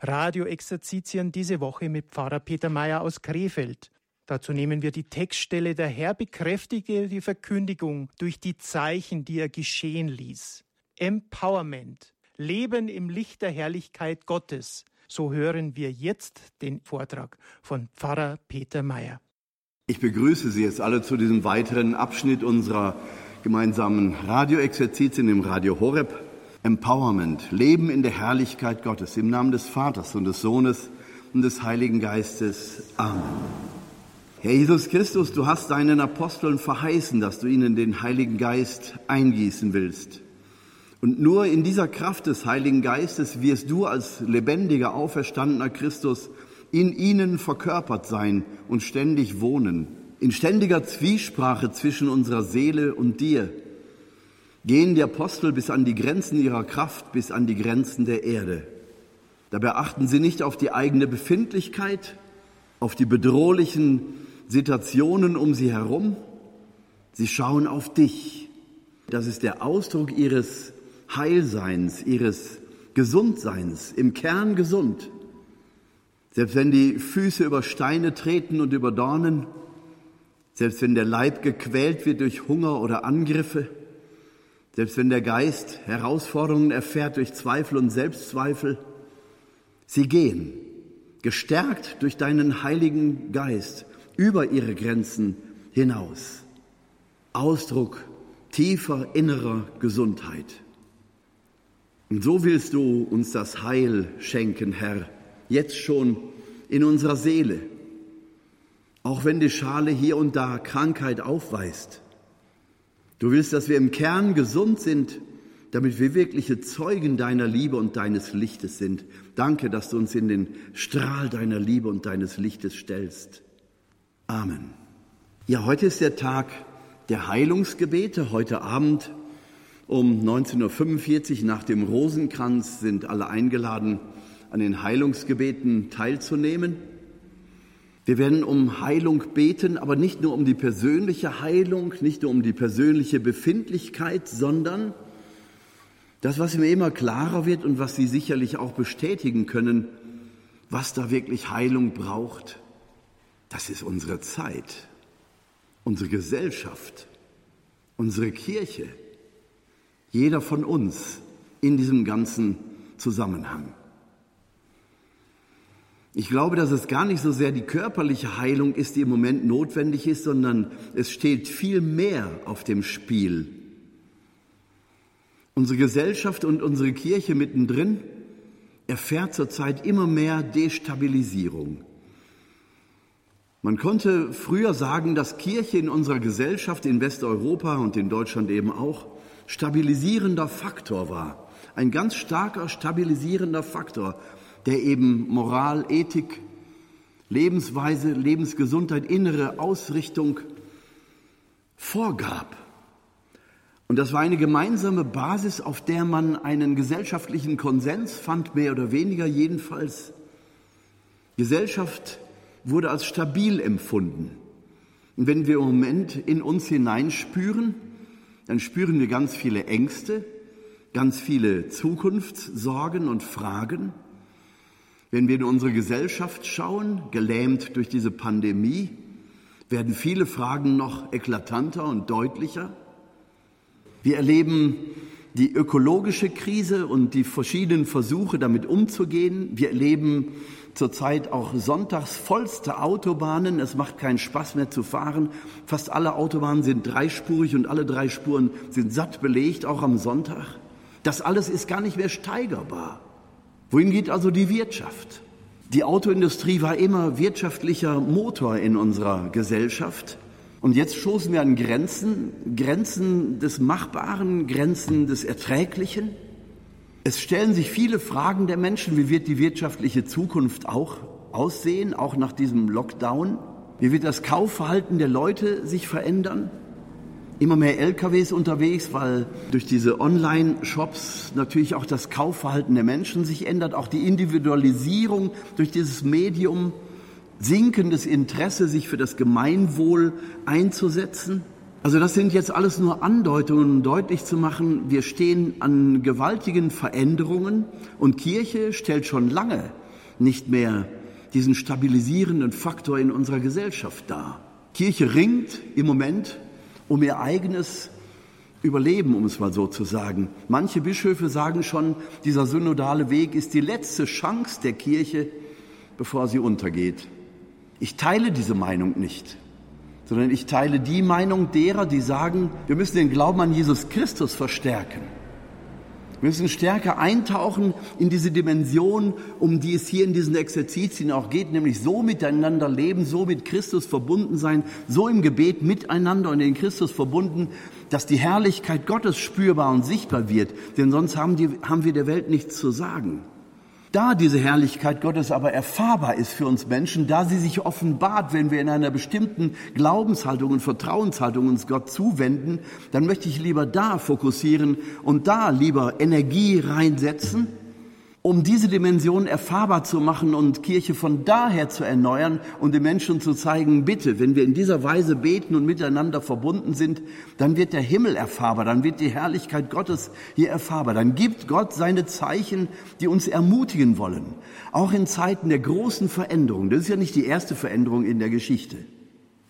Radio-Exerzitien diese Woche mit Pfarrer Peter Mayer aus Krefeld. Dazu nehmen wir die Textstelle Der Herr bekräftige die Verkündigung durch die Zeichen, die er geschehen ließ. Empowerment. Leben im Licht der Herrlichkeit Gottes. So hören wir jetzt den Vortrag von Pfarrer Peter Mayer. Ich begrüße Sie jetzt alle zu diesem weiteren Abschnitt unserer gemeinsamen Radioexerzitien im Radio Horeb. Empowerment, Leben in der Herrlichkeit Gottes, im Namen des Vaters und des Sohnes und des Heiligen Geistes. Amen. Herr Jesus Christus, du hast deinen Aposteln verheißen, dass du ihnen den Heiligen Geist eingießen willst. Und nur in dieser Kraft des Heiligen Geistes wirst du als lebendiger, auferstandener Christus in ihnen verkörpert sein und ständig wohnen, in ständiger Zwiesprache zwischen unserer Seele und dir. Gehen die Apostel bis an die Grenzen ihrer Kraft, bis an die Grenzen der Erde. Dabei achten sie nicht auf die eigene Befindlichkeit, auf die bedrohlichen Situationen um sie herum. Sie schauen auf dich. Das ist der Ausdruck ihres Heilseins, ihres Gesundseins, im Kern gesund. Selbst wenn die Füße über Steine treten und über Dornen, selbst wenn der Leib gequält wird durch Hunger oder Angriffe, selbst wenn der Geist Herausforderungen erfährt durch Zweifel und Selbstzweifel, sie gehen, gestärkt durch deinen Heiligen Geist, über ihre Grenzen hinaus. Ausdruck tiefer innerer Gesundheit. Und so willst du uns das Heil schenken, Herr, jetzt schon in unserer Seele, auch wenn die Schale hier und da Krankheit aufweist. Du willst, dass wir im Kern gesund sind, damit wir wirkliche Zeugen deiner Liebe und deines Lichtes sind. Danke, dass du uns in den Strahl deiner Liebe und deines Lichtes stellst. Amen. Ja, heute ist der Tag der Heilungsgebete. Heute Abend um 19.45 Uhr nach dem Rosenkranz sind alle eingeladen, an den Heilungsgebeten teilzunehmen. Wir werden um Heilung beten, aber nicht nur um die persönliche Heilung, nicht nur um die persönliche Befindlichkeit, sondern das, was mir immer klarer wird und was Sie sicherlich auch bestätigen können, was da wirklich Heilung braucht. Das ist unsere Zeit, unsere Gesellschaft, unsere Kirche, jeder von uns in diesem ganzen Zusammenhang. Ich glaube, dass es gar nicht so sehr die körperliche Heilung ist, die im Moment notwendig ist, sondern es steht viel mehr auf dem Spiel. Unsere Gesellschaft und unsere Kirche mittendrin erfährt zurzeit immer mehr Destabilisierung. Man konnte früher sagen, dass Kirche in unserer Gesellschaft in Westeuropa und in Deutschland eben auch stabilisierender Faktor war. Ein ganz starker stabilisierender Faktor, der eben Moral, Ethik, Lebensweise, Lebensgesundheit, innere Ausrichtung vorgab. Und das war eine gemeinsame Basis, auf der man einen gesellschaftlichen Konsens fand, mehr oder weniger jedenfalls. Gesellschaft wurde als stabil empfunden. Und wenn wir im Moment in uns hineinspüren, dann spüren wir ganz viele Ängste, ganz viele Zukunftssorgen und Fragen. Wenn wir in unsere Gesellschaft schauen, gelähmt durch diese Pandemie, werden viele Fragen noch eklatanter und deutlicher. Wir erleben die ökologische Krise und die verschiedenen Versuche, damit umzugehen. Wir erleben zurzeit auch sonntags vollste Autobahnen. Es macht keinen Spaß mehr zu fahren. Fast alle Autobahnen sind dreispurig und alle drei Spuren sind satt belegt, auch am Sonntag. Das alles ist gar nicht mehr steigerbar. Wohin geht also die Wirtschaft? Die Autoindustrie war immer wirtschaftlicher Motor in unserer Gesellschaft. Und jetzt stoßen wir an Grenzen, Grenzen des Machbaren, Grenzen des Erträglichen. Es stellen sich viele Fragen der Menschen, wie wird die wirtschaftliche Zukunft auch aussehen, auch nach diesem Lockdown? Wie wird das Kaufverhalten der Leute sich verändern? Immer mehr LKWs unterwegs, weil durch diese Online-Shops natürlich auch das Kaufverhalten der Menschen sich ändert, auch die Individualisierung durch dieses Medium sinkendes Interesse, sich für das Gemeinwohl einzusetzen. Also das sind jetzt alles nur Andeutungen, um deutlich zu machen, wir stehen an gewaltigen Veränderungen und Kirche stellt schon lange nicht mehr diesen stabilisierenden Faktor in unserer Gesellschaft dar. Kirche ringt im Moment um ihr eigenes Überleben, um es mal so zu sagen. Manche Bischöfe sagen schon, dieser synodale Weg ist die letzte Chance der Kirche, bevor sie untergeht. Ich teile diese Meinung nicht, sondern ich teile die Meinung derer, die sagen, wir müssen den Glauben an Jesus Christus verstärken. Wir müssen stärker eintauchen in diese Dimension, um die es hier in diesen Exerzitien auch geht, nämlich so miteinander leben, so mit Christus verbunden sein, so im Gebet miteinander und in Christus verbunden, dass die Herrlichkeit Gottes spürbar und sichtbar wird. Denn sonst haben, die, haben wir der Welt nichts zu sagen. Da diese Herrlichkeit Gottes aber erfahrbar ist für uns Menschen, da sie sich offenbart, wenn wir in einer bestimmten Glaubenshaltung und Vertrauenshaltung uns Gott zuwenden, dann möchte ich lieber da fokussieren und da lieber Energie reinsetzen um diese Dimension erfahrbar zu machen und Kirche von daher zu erneuern und den Menschen zu zeigen, bitte, wenn wir in dieser Weise beten und miteinander verbunden sind, dann wird der Himmel erfahrbar, dann wird die Herrlichkeit Gottes hier erfahrbar, dann gibt Gott seine Zeichen, die uns ermutigen wollen, auch in Zeiten der großen Veränderung. Das ist ja nicht die erste Veränderung in der Geschichte.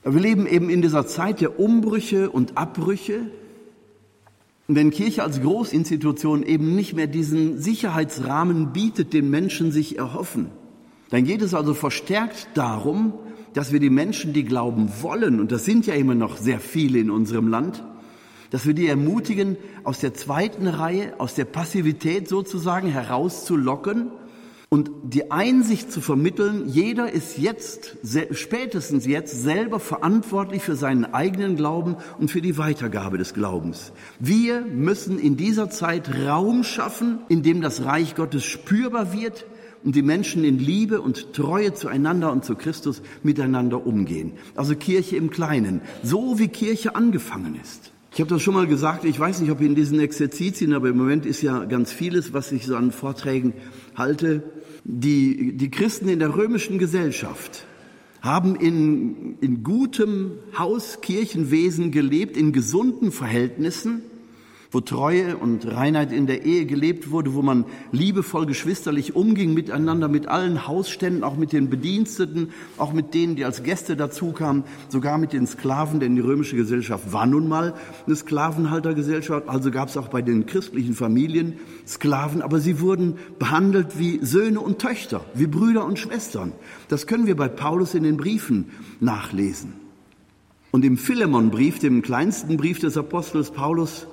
Wir leben eben in dieser Zeit der Umbrüche und Abbrüche, wenn Kirche als Großinstitution eben nicht mehr diesen Sicherheitsrahmen bietet, den Menschen sich erhoffen, dann geht es also verstärkt darum, dass wir die Menschen, die glauben wollen, und das sind ja immer noch sehr viele in unserem Land, dass wir die ermutigen, aus der zweiten Reihe, aus der Passivität sozusagen herauszulocken und die Einsicht zu vermitteln, jeder ist jetzt, spätestens jetzt selber verantwortlich für seinen eigenen Glauben und für die Weitergabe des Glaubens. Wir müssen in dieser Zeit Raum schaffen, in dem das Reich Gottes spürbar wird und die Menschen in Liebe und Treue zueinander und zu Christus miteinander umgehen. Also Kirche im Kleinen, so wie Kirche angefangen ist. Ich habe das schon mal gesagt, ich weiß nicht, ob in diesen Exerzitien, aber im Moment ist ja ganz vieles, was ich so an Vorträgen halte, die, die Christen in der römischen Gesellschaft haben in, in gutem Hauskirchenwesen gelebt, in gesunden Verhältnissen wo Treue und Reinheit in der Ehe gelebt wurde, wo man liebevoll geschwisterlich umging miteinander, mit allen Hausständen, auch mit den Bediensteten, auch mit denen, die als Gäste dazukamen, sogar mit den Sklaven, denn die römische Gesellschaft war nun mal eine Sklavenhaltergesellschaft, also gab es auch bei den christlichen Familien Sklaven, aber sie wurden behandelt wie Söhne und Töchter, wie Brüder und Schwestern. Das können wir bei Paulus in den Briefen nachlesen. Und im Philemonbrief, dem kleinsten Brief des Apostels Paulus,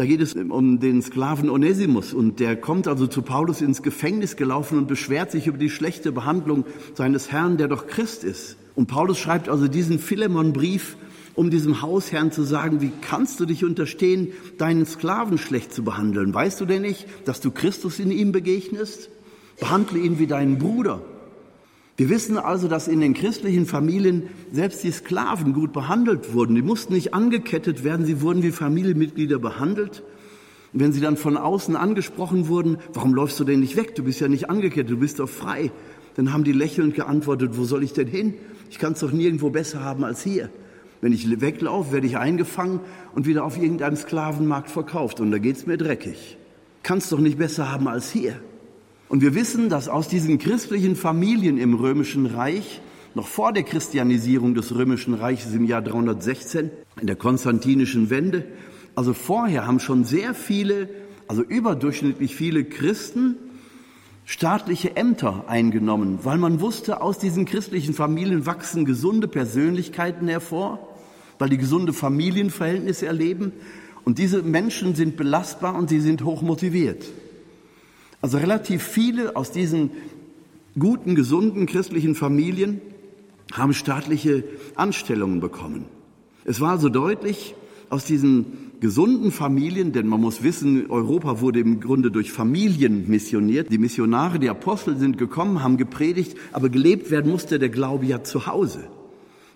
da geht es um den Sklaven Onesimus und der kommt also zu Paulus ins Gefängnis gelaufen und beschwert sich über die schlechte Behandlung seines Herrn, der doch Christ ist. Und Paulus schreibt also diesen Philemon-Brief, um diesem Hausherrn zu sagen, wie kannst du dich unterstehen, deinen Sklaven schlecht zu behandeln? Weißt du denn nicht, dass du Christus in ihm begegnest? Behandle ihn wie deinen Bruder. Wir wissen also, dass in den christlichen Familien selbst die Sklaven gut behandelt wurden. Die mussten nicht angekettet werden, sie wurden wie Familienmitglieder behandelt. Und wenn sie dann von außen angesprochen wurden, warum läufst du denn nicht weg? Du bist ja nicht angekettet, du bist doch frei. Dann haben die lächelnd geantwortet, wo soll ich denn hin? Ich kann es doch nirgendwo besser haben als hier. Wenn ich weglaufe, werde ich eingefangen und wieder auf irgendeinem Sklavenmarkt verkauft. Und da geht's mir dreckig. Kannst doch nicht besser haben als hier. Und wir wissen, dass aus diesen christlichen Familien im Römischen Reich, noch vor der Christianisierung des Römischen Reiches im Jahr 316, in der konstantinischen Wende, also vorher haben schon sehr viele, also überdurchschnittlich viele Christen staatliche Ämter eingenommen, weil man wusste, aus diesen christlichen Familien wachsen gesunde Persönlichkeiten hervor, weil die gesunde Familienverhältnisse erleben. Und diese Menschen sind belastbar und sie sind hoch motiviert. Also relativ viele aus diesen guten, gesunden christlichen Familien haben staatliche Anstellungen bekommen. Es war also deutlich, aus diesen gesunden Familien, denn man muss wissen, Europa wurde im Grunde durch Familien missioniert. Die Missionare, die Apostel sind gekommen, haben gepredigt, aber gelebt werden musste der Glaube ja zu Hause.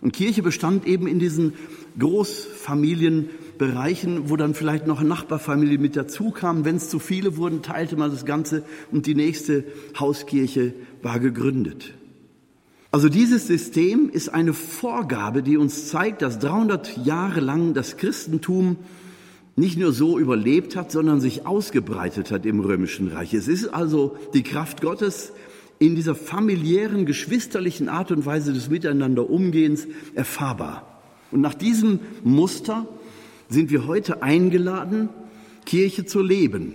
Und Kirche bestand eben in diesen Großfamilien Bereichen, wo dann vielleicht noch eine Nachbarfamilie mit dazu kam. Wenn es zu viele wurden, teilte man das Ganze und die nächste Hauskirche war gegründet. Also dieses System ist eine Vorgabe, die uns zeigt, dass 300 Jahre lang das Christentum nicht nur so überlebt hat, sondern sich ausgebreitet hat im römischen Reich. Es ist also die Kraft Gottes in dieser familiären, geschwisterlichen Art und Weise des Miteinanderumgehens erfahrbar. Und nach diesem Muster sind wir heute eingeladen, Kirche zu leben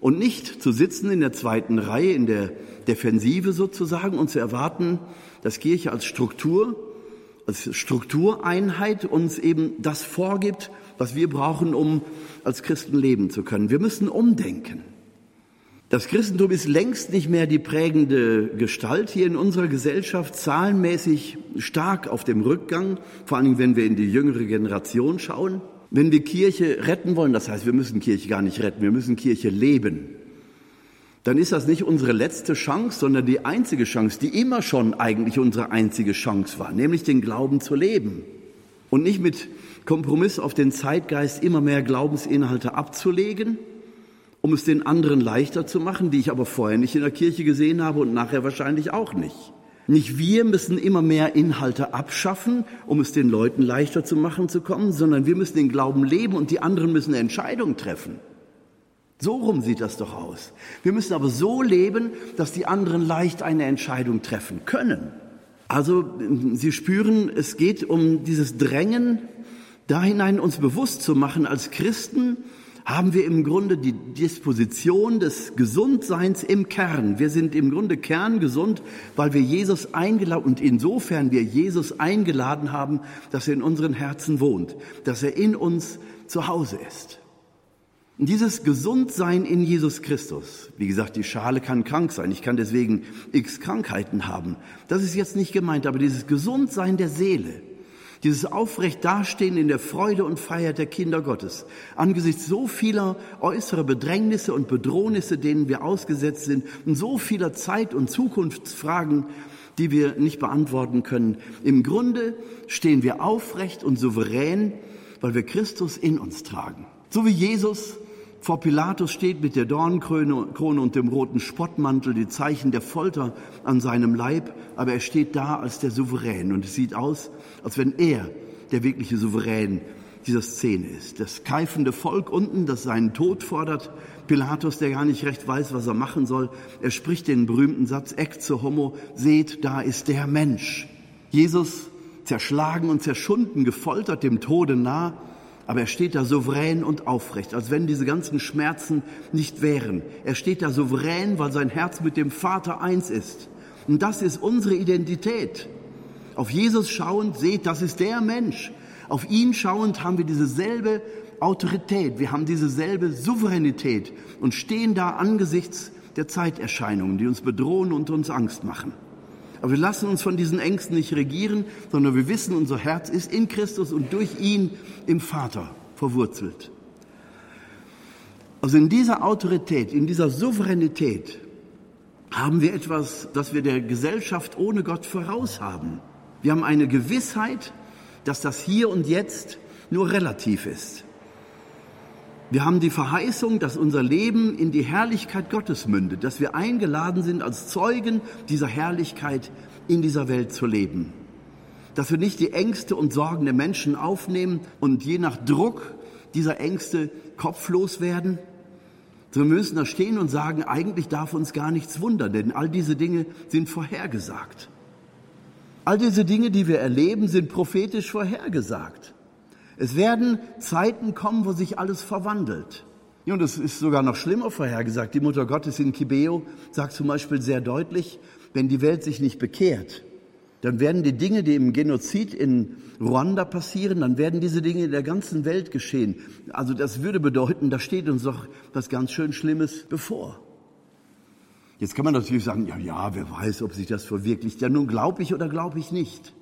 und nicht zu sitzen in der zweiten Reihe, in der Defensive sozusagen und zu erwarten, dass Kirche als Struktur, als Struktureinheit uns eben das vorgibt, was wir brauchen, um als Christen leben zu können. Wir müssen umdenken. Das Christentum ist längst nicht mehr die prägende Gestalt hier in unserer Gesellschaft, zahlenmäßig stark auf dem Rückgang, vor allem wenn wir in die jüngere Generation schauen. Wenn wir Kirche retten wollen, das heißt, wir müssen Kirche gar nicht retten, wir müssen Kirche leben, dann ist das nicht unsere letzte Chance, sondern die einzige Chance, die immer schon eigentlich unsere einzige Chance war, nämlich den Glauben zu leben. Und nicht mit Kompromiss auf den Zeitgeist immer mehr Glaubensinhalte abzulegen, um es den anderen leichter zu machen, die ich aber vorher nicht in der Kirche gesehen habe und nachher wahrscheinlich auch nicht. Nicht wir müssen immer mehr Inhalte abschaffen, um es den Leuten leichter zu machen zu kommen, sondern wir müssen den Glauben leben und die anderen müssen eine Entscheidung treffen. So rum sieht das doch aus. Wir müssen aber so leben, dass die anderen leicht eine Entscheidung treffen können. Also Sie spüren, es geht um dieses Drängen, da hinein uns bewusst zu machen als Christen, haben wir im Grunde die Disposition des Gesundseins im Kern. Wir sind im Grunde kerngesund, weil wir Jesus eingeladen und insofern wir Jesus eingeladen haben, dass er in unseren Herzen wohnt, dass er in uns zu Hause ist. Und dieses Gesundsein in Jesus Christus, wie gesagt, die Schale kann krank sein, ich kann deswegen x Krankheiten haben, das ist jetzt nicht gemeint, aber dieses Gesundsein der Seele, dieses aufrecht Dastehen in der Freude und Feier der Kinder Gottes. Angesichts so vieler äußerer Bedrängnisse und Bedrohnisse, denen wir ausgesetzt sind, und so vieler Zeit- und Zukunftsfragen, die wir nicht beantworten können. Im Grunde stehen wir aufrecht und souverän, weil wir Christus in uns tragen. So wie Jesus vor Pilatus steht mit der Dornkrone und dem roten Spottmantel, die Zeichen der Folter an seinem Leib, aber er steht da als der Souverän und es sieht aus, als wenn er der wirkliche Souverän dieser Szene ist. Das keifende Volk unten, das seinen Tod fordert, Pilatus, der gar nicht recht weiß, was er machen soll, er spricht den berühmten Satz, Ecce homo, seht, da ist der Mensch. Jesus, zerschlagen und zerschunden, gefoltert, dem Tode nah, aber er steht da souverän und aufrecht, als wenn diese ganzen Schmerzen nicht wären. Er steht da souverän, weil sein Herz mit dem Vater eins ist. Und das ist unsere Identität. Auf Jesus schauend, seht, das ist der Mensch. Auf ihn schauend haben wir dieselbe Autorität, wir haben dieselbe Souveränität und stehen da angesichts der Zeiterscheinungen, die uns bedrohen und uns Angst machen. Aber wir lassen uns von diesen Ängsten nicht regieren, sondern wir wissen, unser Herz ist in Christus und durch ihn im Vater verwurzelt. Also in dieser Autorität, in dieser Souveränität haben wir etwas, das wir der Gesellschaft ohne Gott voraus haben. Wir haben eine Gewissheit, dass das Hier und Jetzt nur relativ ist. Wir haben die Verheißung, dass unser Leben in die Herrlichkeit Gottes mündet, dass wir eingeladen sind, als Zeugen dieser Herrlichkeit in dieser Welt zu leben. Dass wir nicht die Ängste und Sorgen der Menschen aufnehmen und je nach Druck dieser Ängste kopflos werden, sondern wir müssen da stehen und sagen, eigentlich darf uns gar nichts wundern, denn all diese Dinge sind vorhergesagt. All diese Dinge, die wir erleben, sind prophetisch vorhergesagt. Es werden Zeiten kommen, wo sich alles verwandelt. Ja, und es ist sogar noch schlimmer vorhergesagt. Die Mutter Gottes in Kibeo sagt zum Beispiel sehr deutlich, wenn die Welt sich nicht bekehrt, dann werden die Dinge, die im Genozid in Ruanda passieren, dann werden diese Dinge in der ganzen Welt geschehen. Also das würde bedeuten, da steht uns doch was ganz schön Schlimmes bevor. Jetzt kann man natürlich sagen, ja, ja, wer weiß, ob sich das verwirklicht. Ja, nun glaube ich oder glaube ich nicht.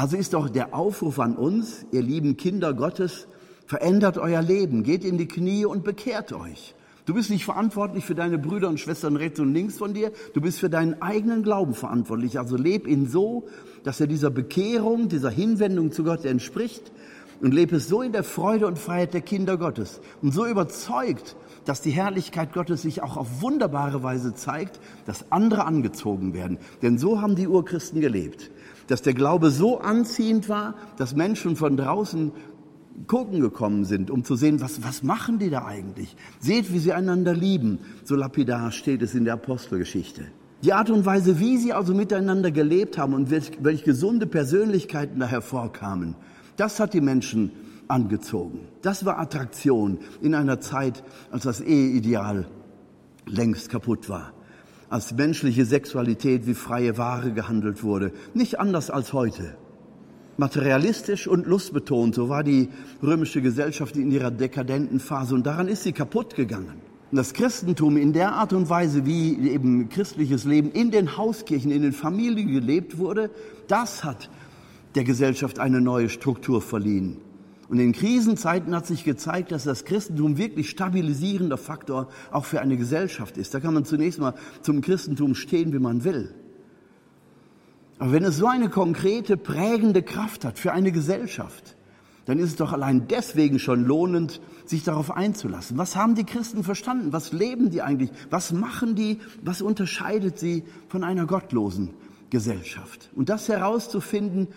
Also ist doch der Aufruf an uns, ihr lieben Kinder Gottes, verändert euer Leben, geht in die Knie und bekehrt euch. Du bist nicht verantwortlich für deine Brüder und Schwestern rechts und links von dir, du bist für deinen eigenen Glauben verantwortlich. Also leb ihn so, dass er dieser Bekehrung, dieser Hinwendung zu Gott entspricht und lebe es so in der Freude und Freiheit der Kinder Gottes und so überzeugt, dass die Herrlichkeit Gottes sich auch auf wunderbare Weise zeigt, dass andere angezogen werden. Denn so haben die Urchristen gelebt dass der Glaube so anziehend war, dass Menschen von draußen gucken gekommen sind, um zu sehen, was, was machen die da eigentlich? Seht, wie sie einander lieben. So lapidar steht es in der Apostelgeschichte. Die Art und Weise, wie sie also miteinander gelebt haben und welch, welch gesunde Persönlichkeiten da hervorkamen, das hat die Menschen angezogen. Das war Attraktion in einer Zeit, als das Eheideal längst kaputt war. Als menschliche Sexualität wie freie Ware gehandelt wurde. Nicht anders als heute. Materialistisch und lustbetont, so war die römische Gesellschaft in ihrer dekadenten Phase und daran ist sie kaputt gegangen. Und das Christentum in der Art und Weise, wie eben christliches Leben in den Hauskirchen, in den Familien gelebt wurde, das hat der Gesellschaft eine neue Struktur verliehen. Und in Krisenzeiten hat sich gezeigt, dass das Christentum wirklich stabilisierender Faktor auch für eine Gesellschaft ist. Da kann man zunächst mal zum Christentum stehen, wie man will. Aber wenn es so eine konkrete, prägende Kraft hat für eine Gesellschaft, dann ist es doch allein deswegen schon lohnend, sich darauf einzulassen. Was haben die Christen verstanden? Was leben die eigentlich? Was machen die? Was unterscheidet sie von einer gottlosen Gesellschaft? Und das herauszufinden,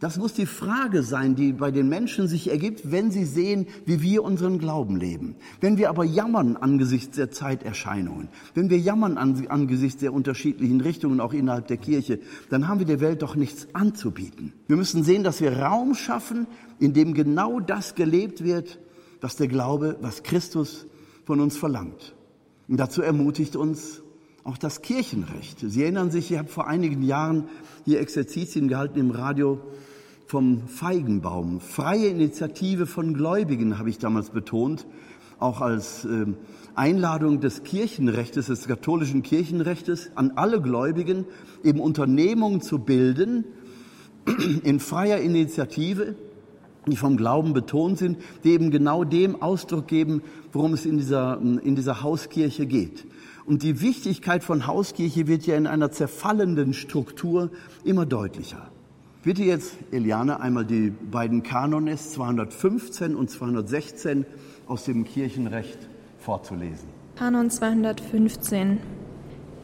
das muss die Frage sein, die bei den Menschen sich ergibt, wenn sie sehen, wie wir unseren Glauben leben. Wenn wir aber jammern angesichts der Zeiterscheinungen, wenn wir jammern angesichts der unterschiedlichen Richtungen auch innerhalb der Kirche, dann haben wir der Welt doch nichts anzubieten. Wir müssen sehen, dass wir Raum schaffen, in dem genau das gelebt wird, was der Glaube, was Christus von uns verlangt. Und dazu ermutigt uns auch das Kirchenrecht. Sie erinnern sich, ich habe vor einigen Jahren hier Exerzitien gehalten im Radio vom Feigenbaum. Freie Initiative von Gläubigen habe ich damals betont, auch als äh, Einladung des Kirchenrechtes, des katholischen Kirchenrechtes an alle Gläubigen, eben Unternehmungen zu bilden in freier Initiative, die vom Glauben betont sind, die eben genau dem Ausdruck geben, worum es in dieser, in dieser Hauskirche geht. Und die Wichtigkeit von Hauskirche wird ja in einer zerfallenden Struktur immer deutlicher. Bitte jetzt, Eliane, einmal die beiden Kanones 215 und 216 aus dem Kirchenrecht vorzulesen. Kanon 215.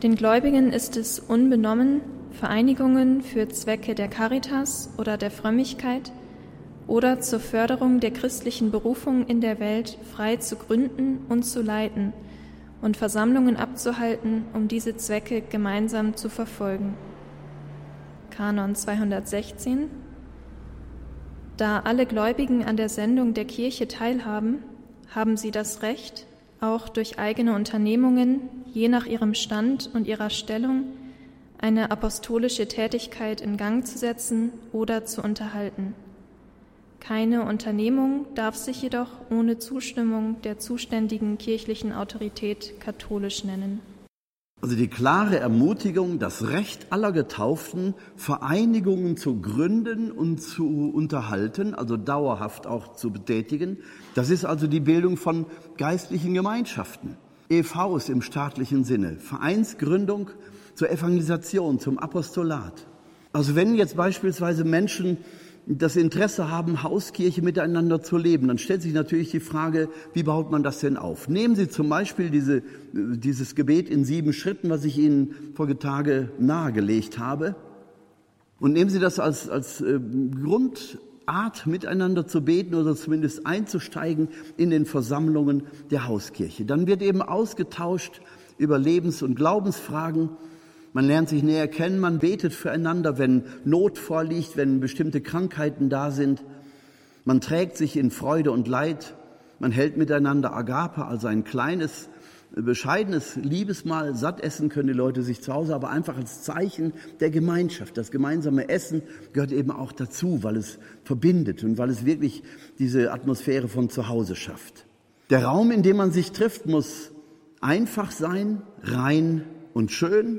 Den Gläubigen ist es unbenommen, Vereinigungen für Zwecke der Caritas oder der Frömmigkeit oder zur Förderung der christlichen Berufung in der Welt frei zu gründen und zu leiten und Versammlungen abzuhalten, um diese Zwecke gemeinsam zu verfolgen. Kanon 216. Da alle Gläubigen an der Sendung der Kirche teilhaben, haben sie das Recht, auch durch eigene Unternehmungen, je nach ihrem Stand und ihrer Stellung, eine apostolische Tätigkeit in Gang zu setzen oder zu unterhalten. Keine Unternehmung darf sich jedoch ohne Zustimmung der zuständigen kirchlichen Autorität katholisch nennen. Also die klare Ermutigung, das Recht aller Getauften, Vereinigungen zu gründen und zu unterhalten, also dauerhaft auch zu betätigen, das ist also die Bildung von geistlichen Gemeinschaften. EVs im staatlichen Sinne, Vereinsgründung zur Evangelisation, zum Apostolat. Also wenn jetzt beispielsweise Menschen das Interesse haben, Hauskirche miteinander zu leben, dann stellt sich natürlich die Frage, wie baut man das denn auf? Nehmen Sie zum Beispiel diese, dieses Gebet in sieben Schritten, was ich Ihnen vorige Tage nahegelegt habe, und nehmen Sie das als, als äh, Grundart, miteinander zu beten oder zumindest einzusteigen in den Versammlungen der Hauskirche. Dann wird eben ausgetauscht über Lebens- und Glaubensfragen, man lernt sich näher kennen, man betet füreinander, wenn Not vorliegt, wenn bestimmte Krankheiten da sind. Man trägt sich in Freude und Leid. Man hält miteinander Agape, also ein kleines, bescheidenes Liebesmahl. Satt essen können die Leute sich zu Hause, aber einfach als Zeichen der Gemeinschaft. Das gemeinsame Essen gehört eben auch dazu, weil es verbindet und weil es wirklich diese Atmosphäre von zu Hause schafft. Der Raum, in dem man sich trifft, muss einfach sein, rein und schön.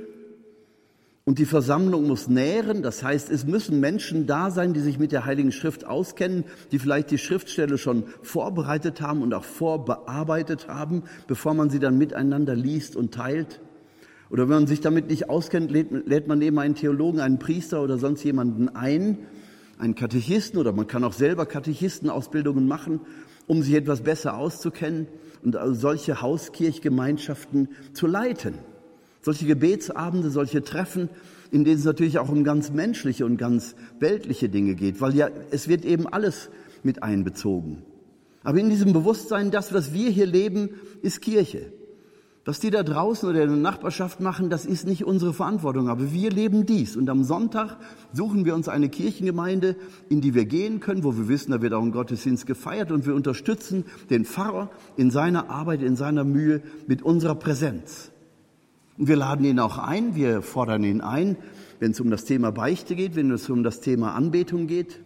Und die Versammlung muss nähren, das heißt, es müssen Menschen da sein, die sich mit der Heiligen Schrift auskennen, die vielleicht die Schriftstelle schon vorbereitet haben und auch vorbearbeitet haben, bevor man sie dann miteinander liest und teilt. Oder wenn man sich damit nicht auskennt, lädt, man eben einen Theologen, einen Priester oder sonst jemanden ein, einen Katechisten oder man kann auch selber Katechistenausbildungen machen, um sich etwas besser auszukennen und also solche Hauskirchgemeinschaften zu leiten. Solche Gebetsabende, solche Treffen, in denen es natürlich auch um ganz menschliche und ganz weltliche Dinge geht, weil ja, es wird eben alles mit einbezogen. Aber in diesem Bewusstsein, das, was wir hier leben, ist Kirche. Was die da draußen oder in der Nachbarschaft machen, das ist nicht unsere Verantwortung. Aber wir leben dies. Und am Sonntag suchen wir uns eine Kirchengemeinde, in die wir gehen können, wo wir wissen, da wird auch ein Gottesdienst gefeiert. Und wir unterstützen den Pfarrer in seiner Arbeit, in seiner Mühe mit unserer Präsenz. Und wir laden ihn auch ein, wir fordern ihn ein, wenn es um das Thema Beichte geht, wenn es um das Thema Anbetung geht.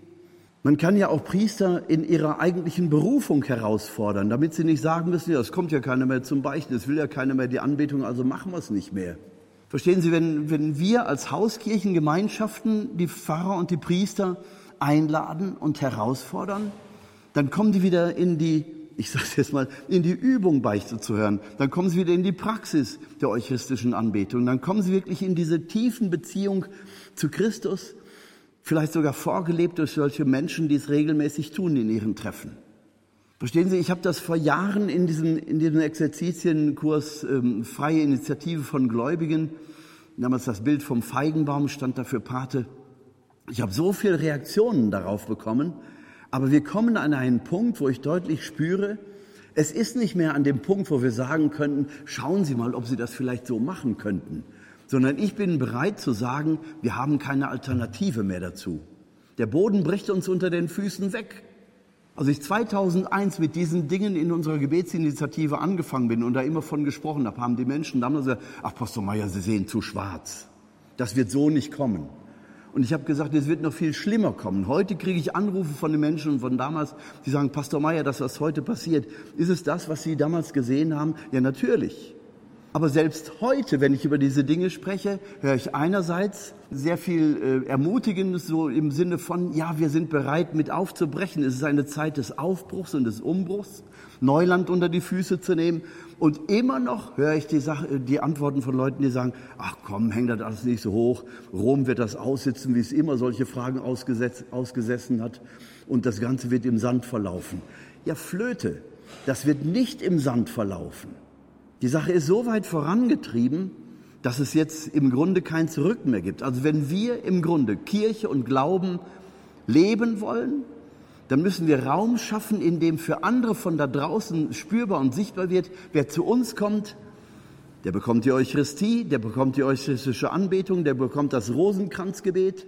Man kann ja auch Priester in ihrer eigentlichen Berufung herausfordern, damit sie nicht sagen müssen, ja, es kommt ja keiner mehr zum Beichten, es will ja keiner mehr die Anbetung, also machen wir es nicht mehr. Verstehen Sie, wenn, wenn wir als Hauskirchengemeinschaften die Pfarrer und die Priester einladen und herausfordern, dann kommen die wieder in die, ich sage jetzt mal, in die Übung Beichte zu hören. Dann kommen sie wieder in die Praxis der eucharistischen Anbetung. Dann kommen sie wirklich in diese tiefen Beziehung zu Christus vielleicht sogar vorgelebt durch solche Menschen, die es regelmäßig tun in ihren Treffen. Verstehen Sie, ich habe das vor Jahren in diesem, in diesem Exerzitienkurs ähm, Freie Initiative von Gläubigen, damals das Bild vom Feigenbaum stand dafür Pate. Ich habe so viele Reaktionen darauf bekommen, aber wir kommen an einen Punkt, wo ich deutlich spüre, es ist nicht mehr an dem Punkt, wo wir sagen könnten, schauen Sie mal, ob Sie das vielleicht so machen könnten, sondern ich bin bereit zu sagen, wir haben keine Alternative mehr dazu. Der Boden bricht uns unter den Füßen weg. Als ich 2001 mit diesen Dingen in unserer Gebetsinitiative angefangen bin und da immer von gesprochen habe, haben die Menschen damals gesagt, ach Pastor Meier, Sie sehen zu schwarz. Das wird so nicht kommen. Und ich habe gesagt, es wird noch viel schlimmer kommen. Heute kriege ich Anrufe von den Menschen von damals, die sagen, Pastor Meier, das, was heute passiert, ist es das, was Sie damals gesehen haben? Ja, natürlich. Aber selbst heute, wenn ich über diese Dinge spreche, höre ich einerseits sehr viel äh, Ermutigendes so im Sinne von, ja, wir sind bereit mit aufzubrechen. Es ist eine Zeit des Aufbruchs und des Umbruchs, Neuland unter die Füße zu nehmen. Und immer noch höre ich die, Sache, die Antworten von Leuten, die sagen, ach komm, häng das alles nicht so hoch. Rom wird das aussitzen, wie es immer solche Fragen ausgesessen hat. Und das Ganze wird im Sand verlaufen. Ja, Flöte, das wird nicht im Sand verlaufen. Die Sache ist so weit vorangetrieben, dass es jetzt im Grunde kein Zurück mehr gibt. Also wenn wir im Grunde Kirche und Glauben leben wollen, dann müssen wir Raum schaffen, in dem für andere von da draußen spürbar und sichtbar wird, wer zu uns kommt, der bekommt die Eucharistie, der bekommt die eucharistische Anbetung, der bekommt das Rosenkranzgebet,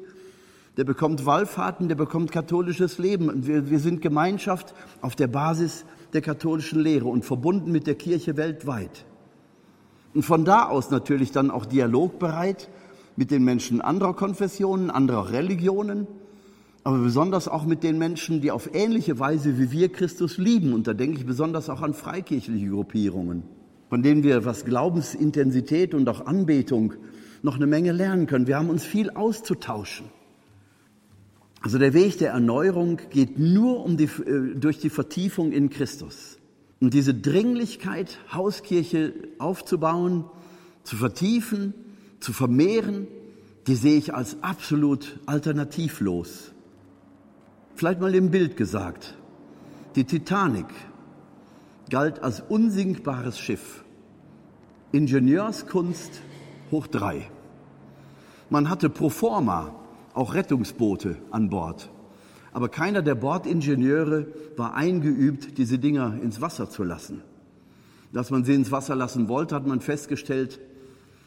der bekommt Wallfahrten, der bekommt katholisches Leben. Wir, wir sind Gemeinschaft auf der Basis der katholischen Lehre und verbunden mit der Kirche weltweit. Und von da aus natürlich dann auch dialogbereit mit den Menschen anderer Konfessionen, anderer Religionen, aber besonders auch mit den Menschen, die auf ähnliche Weise wie wir Christus lieben. Und da denke ich besonders auch an freikirchliche Gruppierungen, von denen wir, was Glaubensintensität und auch Anbetung, noch eine Menge lernen können. Wir haben uns viel auszutauschen. Also der Weg der Erneuerung geht nur um die, äh, durch die Vertiefung in Christus. Und diese Dringlichkeit, Hauskirche aufzubauen, zu vertiefen, zu vermehren, die sehe ich als absolut alternativlos. Vielleicht mal im Bild gesagt. Die Titanic galt als unsinkbares Schiff. Ingenieurskunst hoch drei. Man hatte pro forma auch Rettungsboote an Bord. Aber keiner der Bordingenieure war eingeübt, diese Dinger ins Wasser zu lassen. Dass man sie ins Wasser lassen wollte, hat man festgestellt,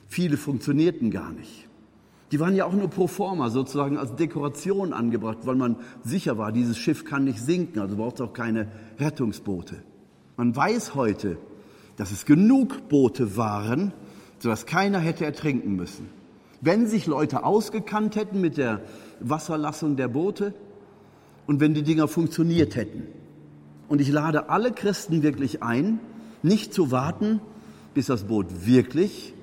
viele funktionierten gar nicht. Die waren ja auch nur pro forma sozusagen als Dekoration angebracht, weil man sicher war, dieses Schiff kann nicht sinken, also braucht es auch keine Rettungsboote. Man weiß heute, dass es genug Boote waren, sodass keiner hätte ertrinken müssen. Wenn sich Leute ausgekannt hätten mit der Wasserlassung der Boote und wenn die Dinger funktioniert hätten. Und ich lade alle Christen wirklich ein, nicht zu warten, bis das Boot wirklich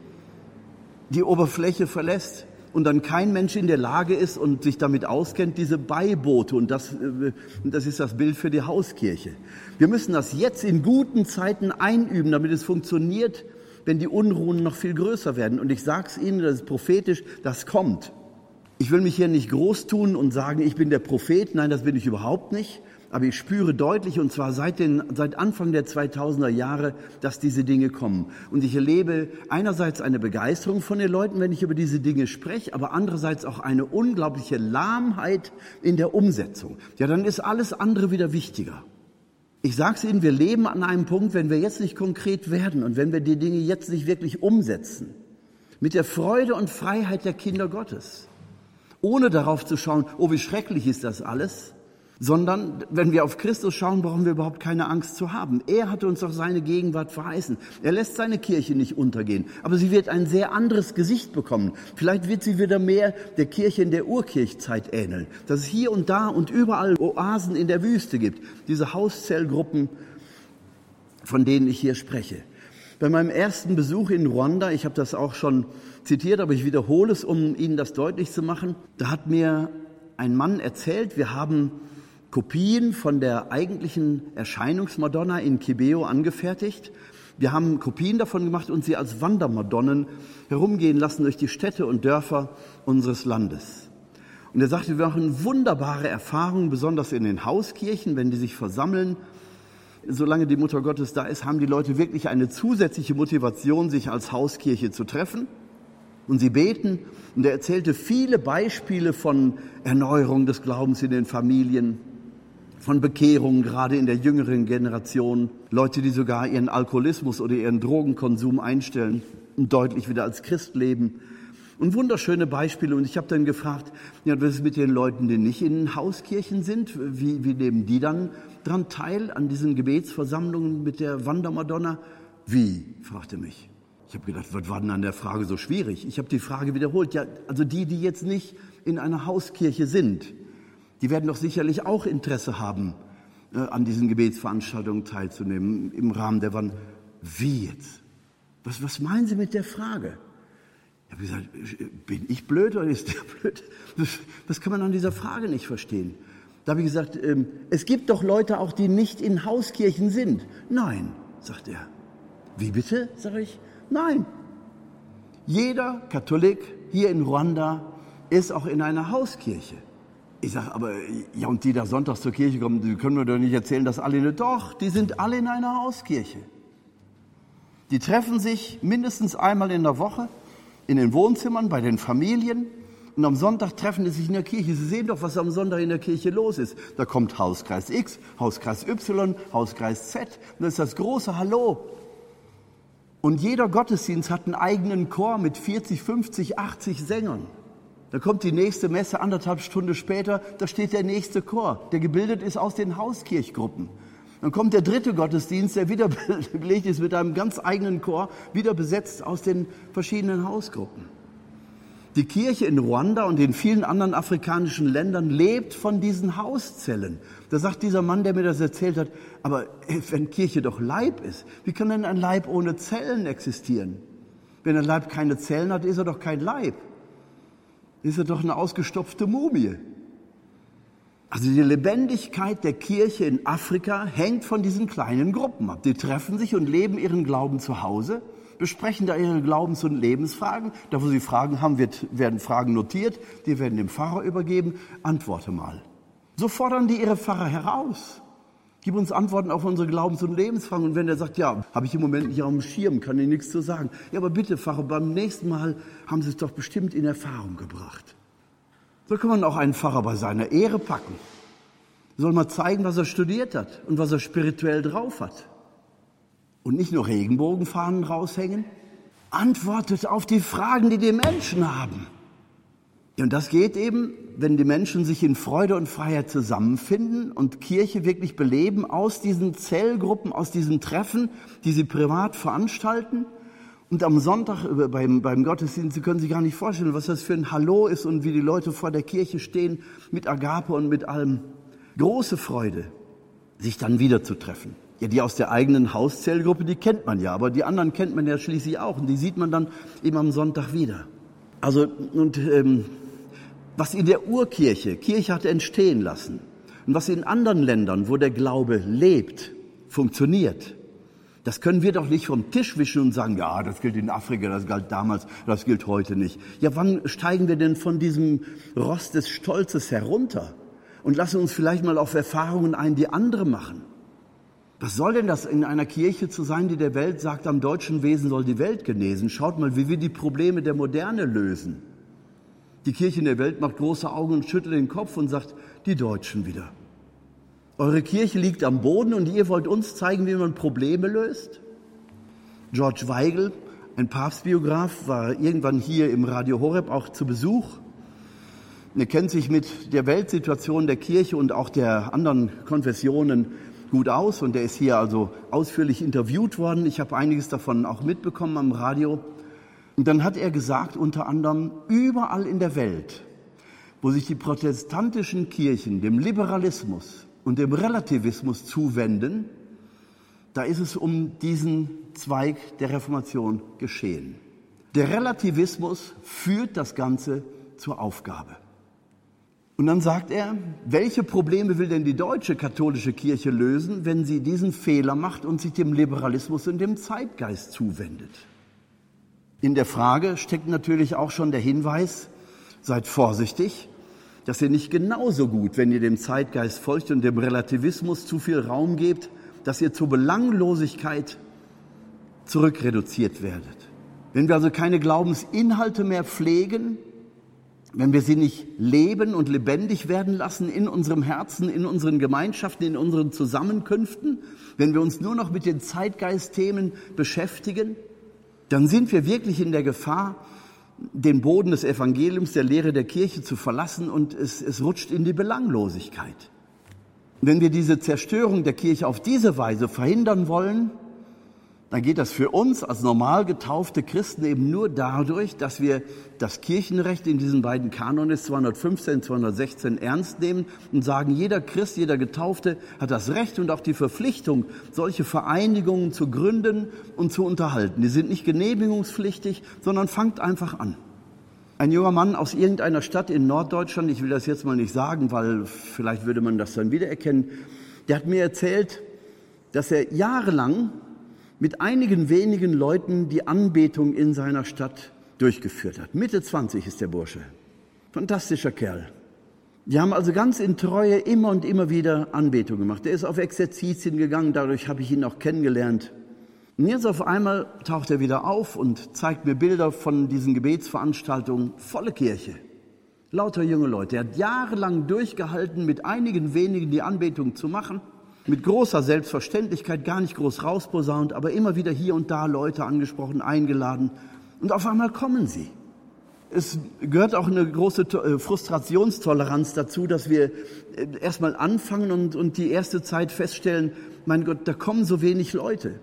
die Oberfläche verlässt und dann kein Mensch in der Lage ist und sich damit auskennt, diese Beiboote, und das, äh, das ist das Bild für die Hauskirche. Wir müssen das jetzt in guten Zeiten einüben, damit es funktioniert, wenn die Unruhen noch viel größer werden. Und ich sage es Ihnen, das ist prophetisch, das kommt. Ich will mich hier nicht groß tun und sagen, ich bin der Prophet. Nein, das bin ich überhaupt nicht. Aber ich spüre deutlich, und zwar seit, den, seit Anfang der 2000er Jahre, dass diese Dinge kommen. Und ich erlebe einerseits eine Begeisterung von den Leuten, wenn ich über diese Dinge spreche, aber andererseits auch eine unglaubliche Lahmheit in der Umsetzung. Ja, dann ist alles andere wieder wichtiger. Ich sage es Ihnen, wir leben an einem Punkt, wenn wir jetzt nicht konkret werden und wenn wir die Dinge jetzt nicht wirklich umsetzen, mit der Freude und Freiheit der Kinder Gottes, ohne darauf zu schauen, oh, wie schrecklich ist das alles, sondern wenn wir auf Christus schauen, brauchen wir überhaupt keine Angst zu haben. Er hat uns doch seine Gegenwart verheißen. Er lässt seine Kirche nicht untergehen, aber sie wird ein sehr anderes Gesicht bekommen. Vielleicht wird sie wieder mehr der Kirche in der Urkirchzeit ähneln, dass es hier und da und überall Oasen in der Wüste gibt, diese Hauszellgruppen, von denen ich hier spreche. Bei meinem ersten Besuch in Ruanda, ich habe das auch schon zitiert, aber ich wiederhole es, um Ihnen das deutlich zu machen, da hat mir ein Mann erzählt, wir haben Kopien von der eigentlichen Erscheinungsmadonna in Kibeo angefertigt. Wir haben Kopien davon gemacht und sie als Wandermadonnen herumgehen lassen durch die Städte und Dörfer unseres Landes. Und er sagte, wir machen wunderbare Erfahrungen, besonders in den Hauskirchen, wenn die sich versammeln. Solange die Mutter Gottes da ist, haben die Leute wirklich eine zusätzliche Motivation, sich als Hauskirche zu treffen. Und sie beten. Und er erzählte viele Beispiele von Erneuerung des Glaubens in den Familien, von Bekehrungen, gerade in der jüngeren Generation. Leute, die sogar ihren Alkoholismus oder ihren Drogenkonsum einstellen und deutlich wieder als Christ leben. Und wunderschöne Beispiele. Und ich habe dann gefragt, ja, was ist mit den Leuten, die nicht in Hauskirchen sind? Wie, wie nehmen die dann dran teil an diesen Gebetsversammlungen mit der Wandermadonna? Wie? fragte mich. Ich habe gedacht, was war denn an der Frage so schwierig? Ich habe die Frage wiederholt. Ja, also die, die jetzt nicht in einer Hauskirche sind, die werden doch sicherlich auch Interesse haben, äh, an diesen Gebetsveranstaltungen teilzunehmen im Rahmen der Wann. Wie jetzt? Was, was meinen Sie mit der Frage? Ich habe gesagt, bin ich blöd oder ist der blöd? Das, das kann man an dieser Frage nicht verstehen. Da habe ich gesagt, ähm, es gibt doch Leute auch, die nicht in Hauskirchen sind. Nein, sagt er. Wie bitte? sage ich. Nein. Jeder Katholik hier in Ruanda ist auch in einer Hauskirche. Ich sage, aber ja, und die da sonntags zur Kirche kommen, die können mir doch nicht erzählen, dass alle nicht. Doch, die sind alle in einer Hauskirche. Die treffen sich mindestens einmal in der Woche in den Wohnzimmern, bei den Familien. Und am Sonntag treffen sie sich in der Kirche. Sie sehen doch, was am Sonntag in der Kirche los ist. Da kommt Hauskreis X, Hauskreis Y, Hauskreis Z. Und das ist das große Hallo. Und jeder Gottesdienst hat einen eigenen Chor mit 40, 50, 80 Sängern. Da kommt die nächste Messe anderthalb Stunden später, da steht der nächste Chor, der gebildet ist aus den Hauskirchgruppen. Dann kommt der dritte Gottesdienst, der wieder belegt ist mit einem ganz eigenen Chor, wieder besetzt aus den verschiedenen Hausgruppen. Die Kirche in Ruanda und in vielen anderen afrikanischen Ländern lebt von diesen Hauszellen. Da sagt dieser Mann, der mir das erzählt hat, aber wenn Kirche doch Leib ist, wie kann denn ein Leib ohne Zellen existieren? Wenn ein Leib keine Zellen hat, ist er doch kein Leib ist er doch eine ausgestopfte Mumie. Also die Lebendigkeit der Kirche in Afrika hängt von diesen kleinen Gruppen ab. Die treffen sich und leben ihren Glauben zu Hause, besprechen da ihre Glaubens- und Lebensfragen. Da, wo sie Fragen haben, wird, werden Fragen notiert, die werden dem Pfarrer übergeben. Antworte mal. So fordern die ihre Pfarrer heraus. Gib uns Antworten auf unsere Glaubens- und Lebensfragen. Und wenn er sagt, ja, habe ich im Moment nicht auf dem Schirm, kann ich nichts zu sagen. Ja, aber bitte, Pfarrer, beim nächsten Mal haben Sie es doch bestimmt in Erfahrung gebracht. So kann man auch einen Pfarrer bei seiner Ehre packen. Soll mal zeigen, was er studiert hat und was er spirituell drauf hat. Und nicht nur Regenbogenfahnen raushängen. Antwortet auf die Fragen, die die Menschen haben. Und das geht eben, wenn die Menschen sich in Freude und Freiheit zusammenfinden und Kirche wirklich beleben aus diesen Zellgruppen, aus diesen Treffen, die sie privat veranstalten. Und am Sonntag beim, beim Gottesdienst, Sie können sich gar nicht vorstellen, was das für ein Hallo ist und wie die Leute vor der Kirche stehen mit Agape und mit allem. Große Freude, sich dann wiederzutreffen. Ja, die aus der eigenen Hauszellgruppe, die kennt man ja, aber die anderen kennt man ja schließlich auch und die sieht man dann eben am Sonntag wieder. Also, und ähm, was in der Urkirche Kirche hat entstehen lassen und was in anderen Ländern, wo der Glaube lebt, funktioniert, das können wir doch nicht vom Tisch wischen und sagen, ja, das gilt in Afrika, das galt damals, das gilt heute nicht. Ja, wann steigen wir denn von diesem Rost des Stolzes herunter und lassen uns vielleicht mal auf Erfahrungen ein, die andere machen? Was soll denn das in einer Kirche zu sein, die der Welt sagt, am deutschen Wesen soll die Welt genesen? Schaut mal, wie wir die Probleme der Moderne lösen. Die Kirche in der Welt macht große Augen und schüttelt den Kopf und sagt, die Deutschen wieder. Eure Kirche liegt am Boden und ihr wollt uns zeigen, wie man Probleme löst? George Weigel, ein Papstbiograf, war irgendwann hier im Radio Horeb auch zu Besuch. Er kennt sich mit der Weltsituation der Kirche und auch der anderen Konfessionen gut aus und er ist hier also ausführlich interviewt worden. Ich habe einiges davon auch mitbekommen am Radio. Und dann hat er gesagt, unter anderem, überall in der Welt, wo sich die protestantischen Kirchen dem Liberalismus und dem Relativismus zuwenden, da ist es um diesen Zweig der Reformation geschehen. Der Relativismus führt das Ganze zur Aufgabe. Und dann sagt er, welche Probleme will denn die deutsche katholische Kirche lösen, wenn sie diesen Fehler macht und sich dem Liberalismus und dem Zeitgeist zuwendet? In der Frage steckt natürlich auch schon der Hinweis, seid vorsichtig, dass ihr nicht genauso gut, wenn ihr dem Zeitgeist folgt und dem Relativismus zu viel Raum gebt, dass ihr zur Belanglosigkeit zurückreduziert werdet. Wenn wir also keine Glaubensinhalte mehr pflegen, wenn wir sie nicht leben und lebendig werden lassen in unserem Herzen, in unseren Gemeinschaften, in unseren Zusammenkünften, wenn wir uns nur noch mit den Zeitgeistthemen beschäftigen, dann sind wir wirklich in der Gefahr, den Boden des Evangeliums, der Lehre der Kirche zu verlassen und es, es rutscht in die Belanglosigkeit. Wenn wir diese Zerstörung der Kirche auf diese Weise verhindern wollen, dann geht das für uns als normal getaufte Christen eben nur dadurch, dass wir das Kirchenrecht in diesen beiden Kanones 215, 216 ernst nehmen und sagen, jeder Christ, jeder Getaufte hat das Recht und auch die Verpflichtung, solche Vereinigungen zu gründen und zu unterhalten. Die sind nicht genehmigungspflichtig, sondern fangt einfach an. Ein junger Mann aus irgendeiner Stadt in Norddeutschland, ich will das jetzt mal nicht sagen, weil vielleicht würde man das dann wiedererkennen, der hat mir erzählt, dass er jahrelang mit einigen wenigen Leuten die Anbetung in seiner Stadt durchgeführt hat. Mitte 20 ist der Bursche. Fantastischer Kerl. Die haben also ganz in Treue immer und immer wieder Anbetung gemacht. Er ist auf Exerzitien gegangen, dadurch habe ich ihn auch kennengelernt. Und jetzt auf einmal taucht er wieder auf und zeigt mir Bilder von diesen Gebetsveranstaltungen. Volle Kirche. Lauter junge Leute. Er hat jahrelang durchgehalten, mit einigen wenigen die Anbetung zu machen mit großer Selbstverständlichkeit, gar nicht groß rausposaunt, aber immer wieder hier und da Leute angesprochen, eingeladen. Und auf einmal kommen sie. Es gehört auch eine große äh, Frustrationstoleranz dazu, dass wir äh, erstmal anfangen und, und die erste Zeit feststellen, mein Gott, da kommen so wenig Leute.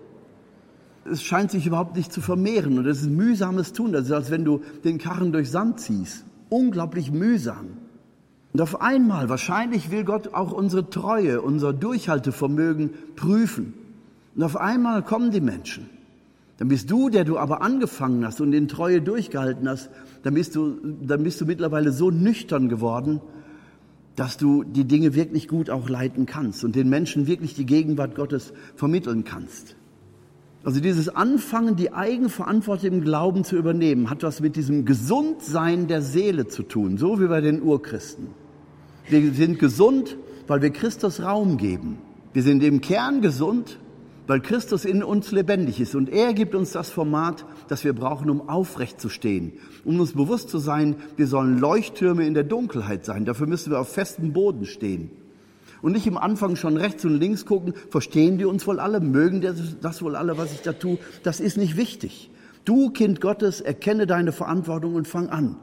Es scheint sich überhaupt nicht zu vermehren und es ist mühsames Tun. Das ist, als wenn du den Karren durch Sand ziehst. Unglaublich mühsam. Und auf einmal, wahrscheinlich will Gott auch unsere Treue, unser Durchhaltevermögen prüfen. Und auf einmal kommen die Menschen. Dann bist du, der du aber angefangen hast und in Treue durchgehalten hast, dann bist du, dann bist du mittlerweile so nüchtern geworden, dass du die Dinge wirklich gut auch leiten kannst und den Menschen wirklich die Gegenwart Gottes vermitteln kannst. Also dieses Anfangen, die Eigenverantwortung im Glauben zu übernehmen, hat was mit diesem Gesundsein der Seele zu tun, so wie bei den Urchristen. Wir sind gesund, weil wir Christus Raum geben. Wir sind im Kern gesund, weil Christus in uns lebendig ist. Und er gibt uns das Format, das wir brauchen, um aufrecht zu stehen, um uns bewusst zu sein, wir sollen Leuchttürme in der Dunkelheit sein. Dafür müssen wir auf festem Boden stehen und nicht im Anfang schon rechts und links gucken, verstehen die uns wohl alle, mögen das wohl alle, was ich da tue. Das ist nicht wichtig. Du, Kind Gottes, erkenne deine Verantwortung und fang an.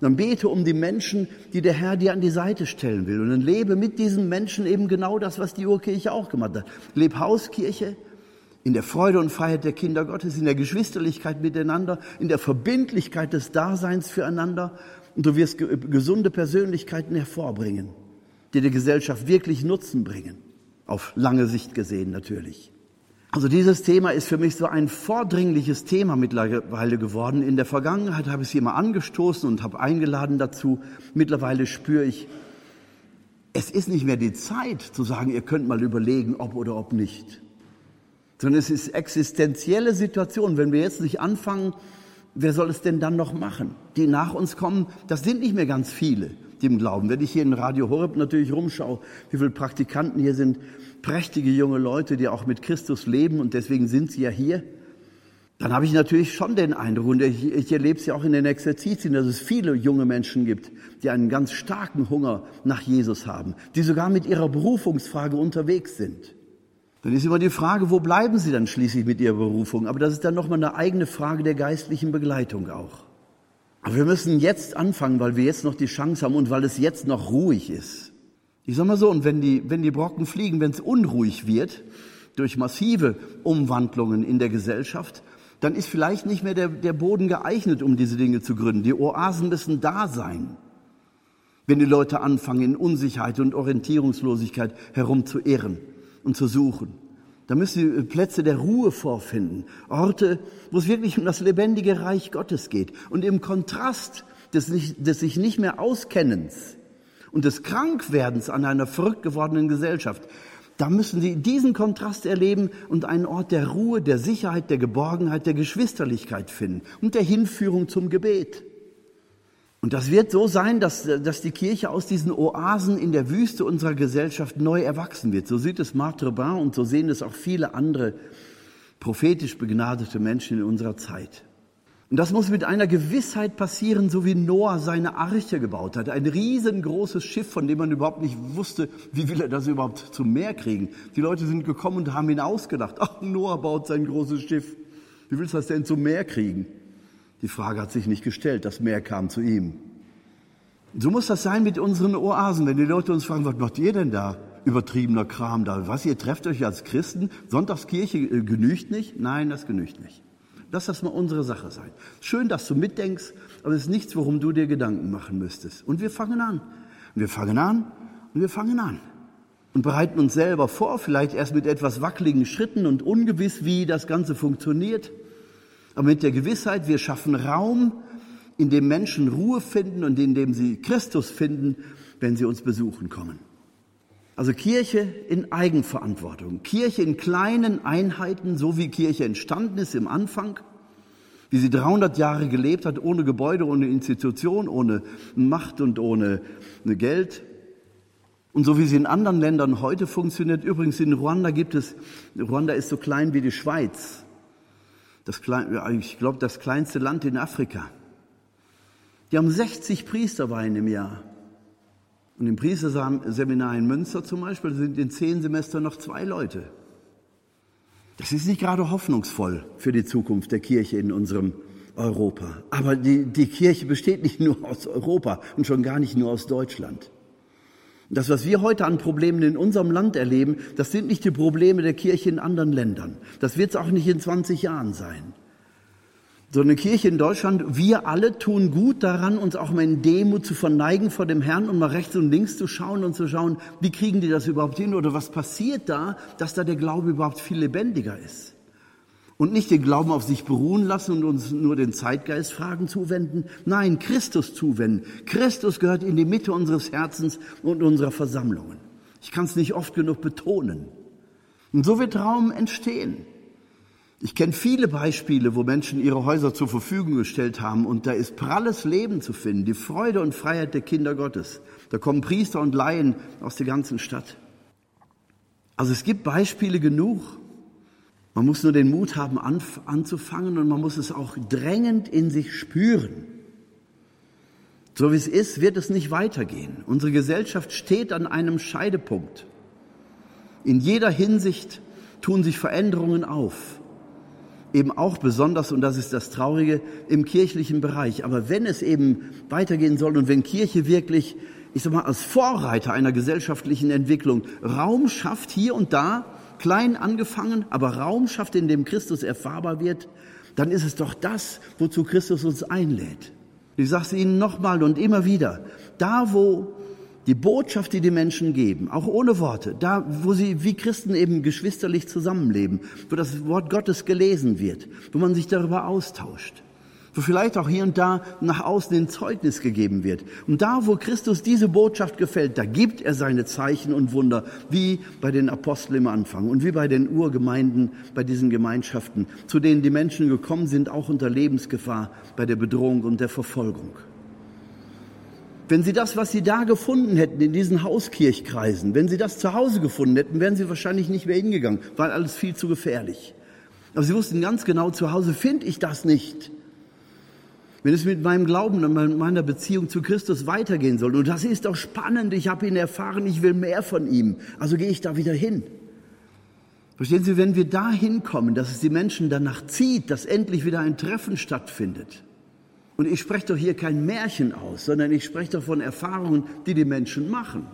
dann bete um die Menschen, die der Herr dir an die Seite stellen will. Und dann lebe mit diesen Menschen eben genau das, was die Urkirche auch gemacht hat. Leb Hauskirche in der Freude und Freiheit der Kinder Gottes, in der Geschwisterlichkeit miteinander, in der Verbindlichkeit des Daseins füreinander. Und du wirst gesunde Persönlichkeiten hervorbringen die der Gesellschaft wirklich Nutzen bringen. Auf lange Sicht gesehen natürlich. Also dieses Thema ist für mich so ein vordringliches Thema mittlerweile geworden. In der Vergangenheit habe ich es immer angestoßen und habe eingeladen dazu. Mittlerweile spüre ich, es ist nicht mehr die Zeit zu sagen, ihr könnt mal überlegen, ob oder ob nicht. Sondern es ist existenzielle Situation. Wenn wir jetzt nicht anfangen, wer soll es denn dann noch machen? Die nach uns kommen, das sind nicht mehr ganz viele dem Glauben. Wenn ich hier in Radio Horeb natürlich rumschaue, wie viele Praktikanten hier sind, prächtige junge Leute, die auch mit Christus leben und deswegen sind sie ja hier. dann habe ich natürlich schon den Eindruck, und ich, ich erlebe es ja auch in den Exerzitien, dass es viele junge Menschen gibt, die einen ganz starken Hunger nach Jesus haben, die sogar mit ihrer Berufungsfrage unterwegs sind. Dann ist immer die Frage, wo bleiben sie dann schließlich mit ihrer Berufung? Aber das ist dann nochmal eine eigene Frage der geistlichen Begleitung auch. Aber wir müssen jetzt anfangen, weil wir jetzt noch die Chance haben und weil es jetzt noch ruhig ist. Ich sag mal so, und wenn die, wenn die Brocken fliegen, wenn es unruhig wird, durch massive Umwandlungen in der Gesellschaft, dann ist vielleicht nicht mehr der, der Boden geeignet, um diese Dinge zu gründen. Die Oasen müssen da sein. Wenn die Leute anfangen, in Unsicherheit und Orientierungslosigkeit herumzuirren und zu suchen. Da müssen sie Plätze der Ruhe vorfinden, Orte, wo es wirklich um das lebendige Reich Gottes geht. Und im Kontrast des, des sich nicht mehr Auskennens und des Krankwerdens an einer verrückt gewordenen Gesellschaft, da müssen sie diesen Kontrast erleben und einen Ort der Ruhe, der Sicherheit, der Geborgenheit, der Geschwisterlichkeit finden und der Hinführung zum Gebet. Und das wird so sein, dass, dass die Kirche aus diesen Oasen in der Wüste unserer Gesellschaft neu erwachsen wird. So sieht es Marc Trebin und so sehen es auch viele andere prophetisch begnadete Menschen in unserer Zeit. Und das muss mit einer Gewissheit passieren, so wie Noah seine Arche gebaut hat. Ein riesengroßes Schiff, von dem man überhaupt nicht wusste, wie will er das überhaupt zum Meer kriegen. Die Leute sind gekommen und haben ihn ausgedacht. Ach, Noah baut sein großes Schiff. Wie willst du das denn zum Meer kriegen? Die Frage hat sich nicht gestellt, das Meer kam zu ihm. So muss das sein mit unseren Oasen. Wenn die Leute uns fragen, was macht ihr denn da? Übertriebener Kram da. Was, ihr trefft euch als Christen? Sonntagskirche äh, genügt nicht? Nein, das genügt nicht. Lass das mal unsere Sache sein. Schön, dass du mitdenkst, aber es ist nichts, worum du dir Gedanken machen müsstest. Und wir fangen an. Und wir fangen an und wir fangen an. Und bereiten uns selber vor, vielleicht erst mit etwas wackeligen Schritten und ungewiss, wie das Ganze funktioniert aber mit der Gewissheit, wir schaffen Raum, in dem Menschen Ruhe finden und in dem sie Christus finden, wenn sie uns besuchen kommen. Also Kirche in Eigenverantwortung, Kirche in kleinen Einheiten, so wie Kirche entstanden ist im Anfang, wie sie 300 Jahre gelebt hat, ohne Gebäude, ohne Institution, ohne Macht und ohne Geld. Und so wie sie in anderen Ländern heute funktioniert, übrigens in Ruanda gibt es, Ruanda ist so klein wie die Schweiz das, ich glaube, das kleinste Land in Afrika. Die haben 60 Priesterweihen im Jahr. Und im Priesterseminar in Münster zum Beispiel sind in zehn Semestern noch zwei Leute. Das ist nicht gerade hoffnungsvoll für die Zukunft der Kirche in unserem Europa. Aber die, die Kirche besteht nicht nur aus Europa und schon gar nicht nur aus Deutschland. Das, was wir heute an Problemen in unserem Land erleben, das sind nicht die Probleme der Kirche in anderen Ländern. Das wird es auch nicht in 20 Jahren sein. So eine Kirche in Deutschland, wir alle tun gut daran, uns auch mal in Demut zu verneigen vor dem Herrn und mal rechts und links zu schauen und zu schauen, wie kriegen die das überhaupt hin oder was passiert da, dass da der Glaube überhaupt viel lebendiger ist und nicht den Glauben auf sich beruhen lassen und uns nur den Zeitgeistfragen zuwenden. Nein, Christus zuwenden. Christus gehört in die Mitte unseres Herzens und unserer Versammlungen. Ich kann es nicht oft genug betonen. Und so wird Raum entstehen. Ich kenne viele Beispiele, wo Menschen ihre Häuser zur Verfügung gestellt haben und da ist pralles Leben zu finden, die Freude und Freiheit der Kinder Gottes. Da kommen Priester und Laien aus der ganzen Stadt. Also es gibt Beispiele genug. Man muss nur den Mut haben, anzufangen und man muss es auch drängend in sich spüren. So wie es ist, wird es nicht weitergehen. Unsere Gesellschaft steht an einem Scheidepunkt. In jeder Hinsicht tun sich Veränderungen auf. Eben auch besonders, und das ist das Traurige, im kirchlichen Bereich. Aber wenn es eben weitergehen soll und wenn Kirche wirklich, ich sag mal, als Vorreiter einer gesellschaftlichen Entwicklung Raum schafft, hier und da, klein angefangen, aber Raum schafft, in dem Christus erfahrbar wird, dann ist es doch das, wozu Christus uns einlädt. Ich sage es Ihnen nochmal und immer wieder, da wo die Botschaft, die die Menschen geben, auch ohne Worte, da wo sie wie Christen eben geschwisterlich zusammenleben, wo das Wort Gottes gelesen wird, wo man sich darüber austauscht, wo vielleicht auch hier und da nach außen ein Zeugnis gegeben wird. Und da, wo Christus diese Botschaft gefällt, da gibt er seine Zeichen und Wunder, wie bei den Aposteln im Anfang und wie bei den Urgemeinden, bei diesen Gemeinschaften, zu denen die Menschen gekommen sind, auch unter Lebensgefahr, bei der Bedrohung und der Verfolgung. Wenn Sie das, was Sie da gefunden hätten in diesen Hauskirchkreisen, wenn Sie das zu Hause gefunden hätten, wären Sie wahrscheinlich nicht mehr hingegangen, weil alles viel zu gefährlich. Aber sie wussten ganz genau, zu Hause finde ich das nicht. Wenn es mit meinem Glauben und meiner Beziehung zu Christus weitergehen soll. Und das ist doch spannend. Ich habe ihn erfahren, ich will mehr von ihm. Also gehe ich da wieder hin. Verstehen Sie, wenn wir da hinkommen, dass es die Menschen danach zieht, dass endlich wieder ein Treffen stattfindet. Und ich spreche doch hier kein Märchen aus, sondern ich spreche doch von Erfahrungen, die die Menschen machen.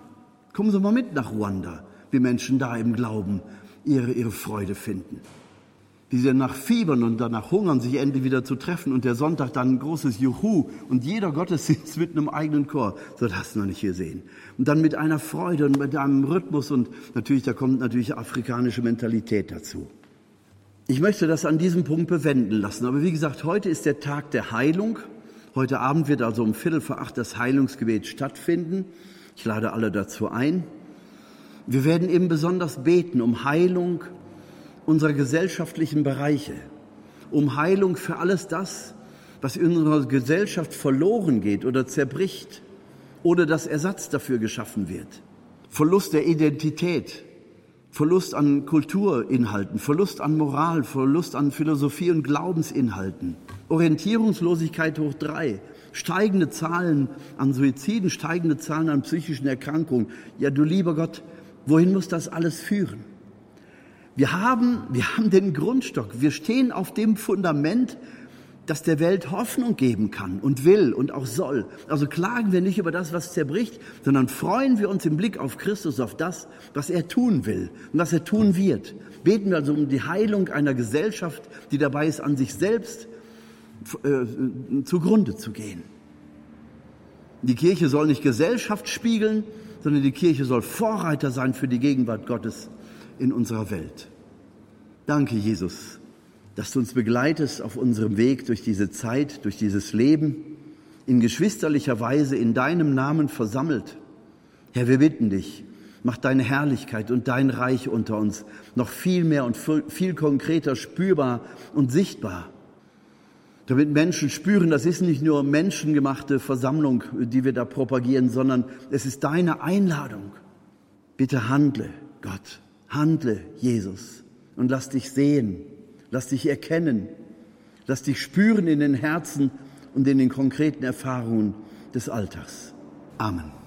Kommen Sie mal mit nach Ruanda, wie Menschen da im Glauben ihre, ihre Freude finden die danach fiebern und danach hungern, sich endlich wieder zu treffen und der Sonntag dann ein großes Juhu und jeder Gottesdienst mit einem eigenen Chor. So das hast du noch nicht gesehen. Und dann mit einer Freude und mit einem Rhythmus und natürlich, da kommt natürlich afrikanische Mentalität dazu. Ich möchte das an diesem Punkt bewenden lassen. Aber wie gesagt, heute ist der Tag der Heilung. Heute Abend wird also um Viertel vor acht das Heilungsgebet stattfinden. Ich lade alle dazu ein. Wir werden eben besonders beten um Heilung, unserer gesellschaftlichen Bereiche, um Heilung für alles das, was in unserer Gesellschaft verloren geht oder zerbricht oder dass Ersatz dafür geschaffen wird. Verlust der Identität, Verlust an Kulturinhalten, Verlust an Moral, Verlust an Philosophie und Glaubensinhalten, Orientierungslosigkeit hoch drei, steigende Zahlen an Suiziden, steigende Zahlen an psychischen Erkrankungen. Ja, du lieber Gott, wohin muss das alles führen? Wir haben, wir haben den Grundstock. Wir stehen auf dem Fundament, das der Welt Hoffnung geben kann und will und auch soll. Also klagen wir nicht über das, was zerbricht, sondern freuen wir uns im Blick auf Christus, auf das, was er tun will und was er tun wird. Beten wir also um die Heilung einer Gesellschaft, die dabei ist, an sich selbst äh, zugrunde zu gehen. Die Kirche soll nicht Gesellschaft spiegeln, sondern die Kirche soll Vorreiter sein für die Gegenwart Gottes in unserer Welt. Danke, Jesus, dass du uns begleitest auf unserem Weg durch diese Zeit, durch dieses Leben, in geschwisterlicher Weise in deinem Namen versammelt. Herr, wir bitten dich, mach deine Herrlichkeit und dein Reich unter uns noch viel mehr und viel konkreter spürbar und sichtbar. Damit Menschen spüren, das ist nicht nur menschengemachte Versammlung, die wir da propagieren, sondern es ist deine Einladung. Bitte handle, Gott. Handle, Jesus, und lass dich sehen, lass dich erkennen, lass dich spüren in den Herzen und in den konkreten Erfahrungen des Alltags. Amen.